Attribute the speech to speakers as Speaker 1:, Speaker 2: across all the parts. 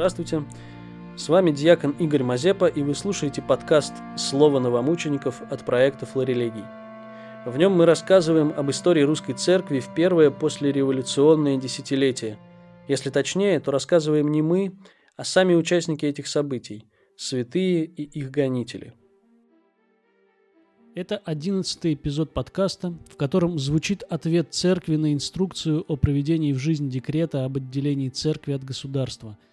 Speaker 1: Здравствуйте. С вами диакон Игорь Мазепа, и вы слушаете подкаст «Слово новомучеников» от проекта «Флорелегий». В нем мы рассказываем об истории русской церкви в первое послереволюционное десятилетие. Если точнее, то рассказываем не мы, а сами участники этих событий – святые и их гонители. Это одиннадцатый эпизод подкаста, в котором звучит ответ церкви на инструкцию о проведении в жизнь декрета об отделении церкви от государства –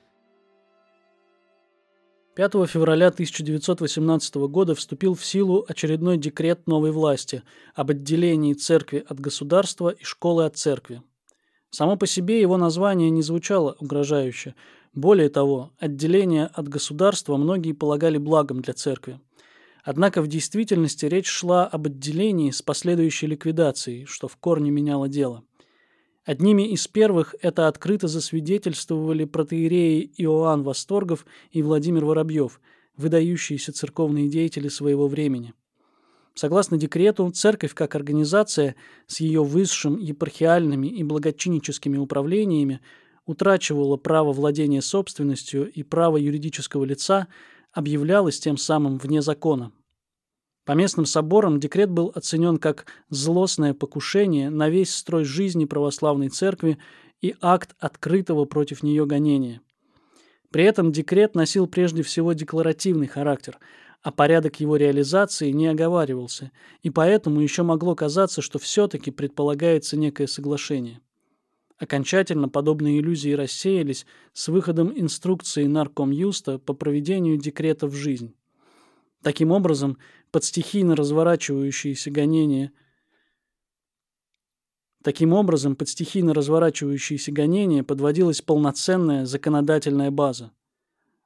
Speaker 1: 5 февраля 1918 года вступил в силу очередной декрет новой власти об отделении церкви от государства и школы от церкви. Само по себе его название не звучало угрожающе. Более того, отделение от государства многие полагали благом для церкви. Однако в действительности речь шла об отделении с последующей ликвидацией, что в корне меняло дело. Одними из первых это открыто засвидетельствовали протеереи Иоанн Восторгов и Владимир Воробьев, выдающиеся церковные деятели своего времени. Согласно декрету, церковь как организация с ее высшим епархиальными и благочинническими управлениями утрачивала право владения собственностью и право юридического лица, объявлялась тем самым вне закона. По местным соборам декрет был оценен как злостное покушение на весь строй жизни православной церкви и акт открытого против нее гонения. При этом декрет носил прежде всего декларативный характер, а порядок его реализации не оговаривался, и поэтому еще могло казаться, что все-таки предполагается некое соглашение. Окончательно подобные иллюзии рассеялись с выходом инструкции нарком Юста по проведению декрета в жизнь. Таким образом, под стихийно разворачивающиеся гонения Таким образом, под стихийно разворачивающиеся гонения подводилась полноценная законодательная база.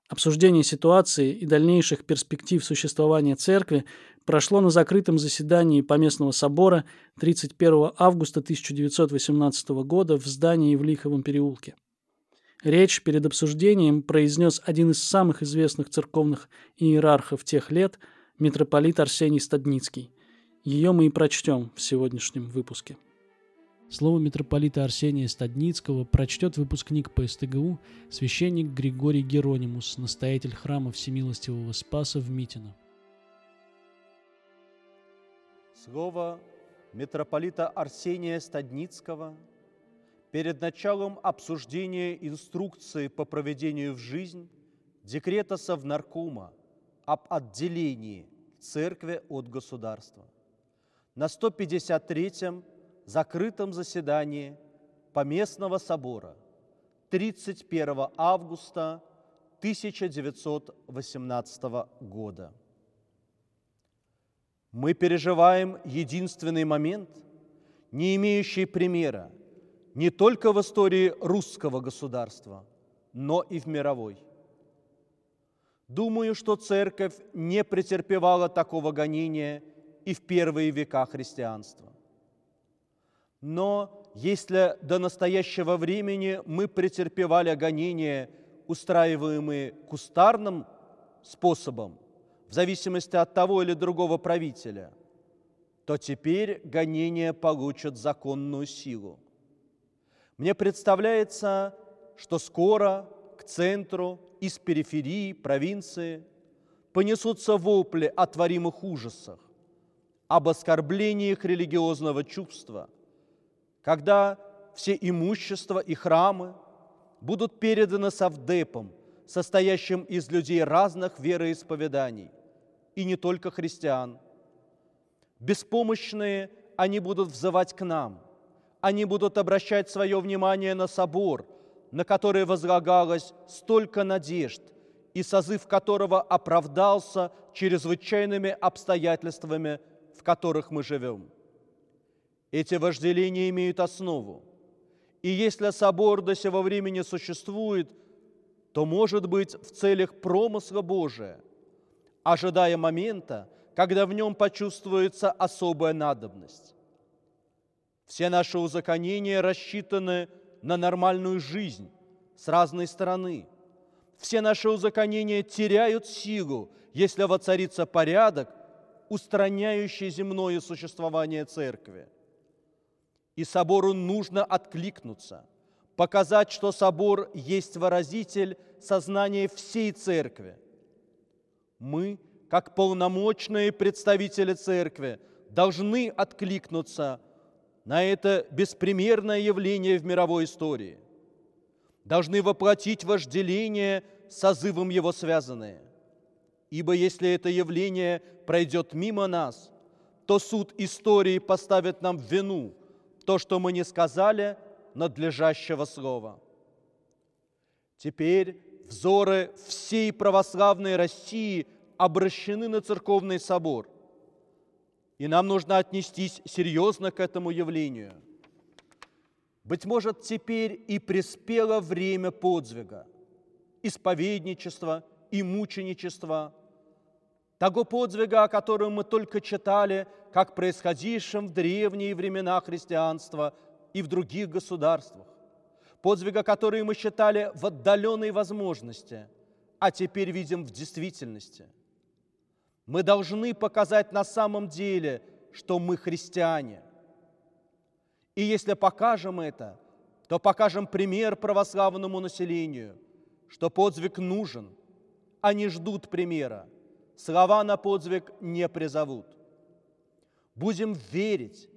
Speaker 1: Обсуждение ситуации и дальнейших перспектив существования церкви прошло на закрытом заседании Поместного собора 31 августа 1918 года в здании в Лиховом переулке. Речь перед обсуждением произнес один из самых известных церковных иерархов тех лет – митрополит Арсений Стадницкий. Ее мы и прочтем в сегодняшнем выпуске. Слово митрополита Арсения Стадницкого прочтет выпускник по СТГУ священник Григорий Геронимус, настоятель храма Всемилостивого Спаса в Митино.
Speaker 2: Слово митрополита Арсения Стадницкого перед началом обсуждения инструкции по проведению в жизнь декрета Совнаркома об отделении церкви от государства. На 153-м закрытом заседании Поместного собора 31 августа 1918 года. Мы переживаем единственный момент, не имеющий примера не только в истории русского государства, но и в мировой – Думаю, что церковь не претерпевала такого гонения и в первые века христианства. Но если до настоящего времени мы претерпевали гонения, устраиваемые кустарным способом, в зависимости от того или другого правителя, то теперь гонения получат законную силу. Мне представляется, что скоро к центру из периферии, провинции, понесутся вопли о творимых ужасах, об оскорблениях религиозного чувства, когда все имущества и храмы будут переданы совдепам, состоящим из людей разных вероисповеданий, и не только христиан. Беспомощные они будут взывать к нам, они будут обращать свое внимание на собор – на который возлагалось столько надежд, и созыв которого оправдался чрезвычайными обстоятельствами, в которых мы живем. Эти вожделения имеют основу. И если собор до сего времени существует, то может быть в целях промысла Божия, ожидая момента, когда в нем почувствуется особая надобность. Все наши узаконения рассчитаны на нормальную жизнь с разной стороны. Все наши узаконения теряют силу, если воцарится порядок, устраняющий земное существование церкви. И собору нужно откликнуться, показать, что собор есть выразитель сознания всей церкви. Мы, как полномочные представители церкви, должны откликнуться на это беспримерное явление в мировой истории. Должны воплотить вожделение созывом его связанные. Ибо если это явление пройдет мимо нас, то суд истории поставит нам в вину то, что мы не сказали надлежащего слова. Теперь взоры всей православной России обращены на церковный собор. И нам нужно отнестись серьезно к этому явлению. Быть может, теперь и приспело время подвига, исповедничества и мученичества, того подвига, о котором мы только читали, как происходившем в древние времена христианства и в других государствах, подвига, который мы считали в отдаленной возможности, а теперь видим в действительности – мы должны показать на самом деле, что мы христиане. И если покажем это, то покажем пример православному населению, что подвиг нужен. Они ждут примера. Слова на подвиг не призовут. Будем верить,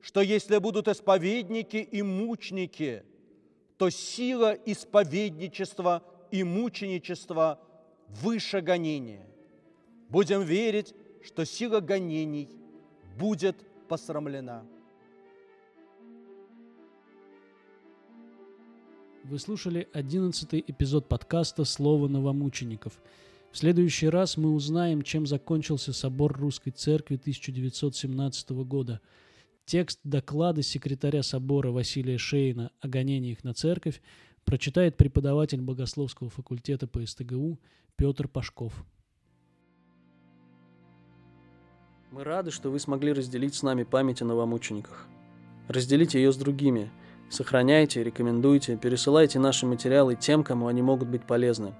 Speaker 2: что если будут исповедники и мученики, то сила исповедничества и мученичества выше гонения – Будем верить, что сила гонений будет посрамлена.
Speaker 1: Вы слушали одиннадцатый эпизод подкаста «Слово новомучеников». В следующий раз мы узнаем, чем закончился собор Русской Церкви 1917 года. Текст доклада секретаря собора Василия Шейна о гонениях на церковь прочитает преподаватель Богословского факультета по СТГУ Петр Пашков. Мы рады, что вы смогли разделить с нами память о новомучениках. Разделите ее с другими. Сохраняйте, рекомендуйте, пересылайте наши материалы тем, кому они могут быть полезны.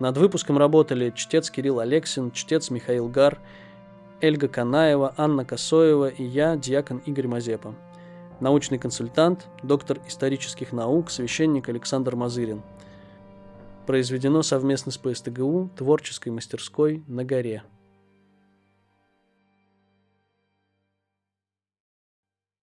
Speaker 1: Над выпуском работали чтец Кирилл Алексин, чтец Михаил Гар, Эльга Канаева, Анна Косоева и я, диакон Игорь Мазепа. Научный консультант, доктор исторических наук, священник Александр Мазырин. Произведено совместно с ПСТГУ творческой мастерской на горе.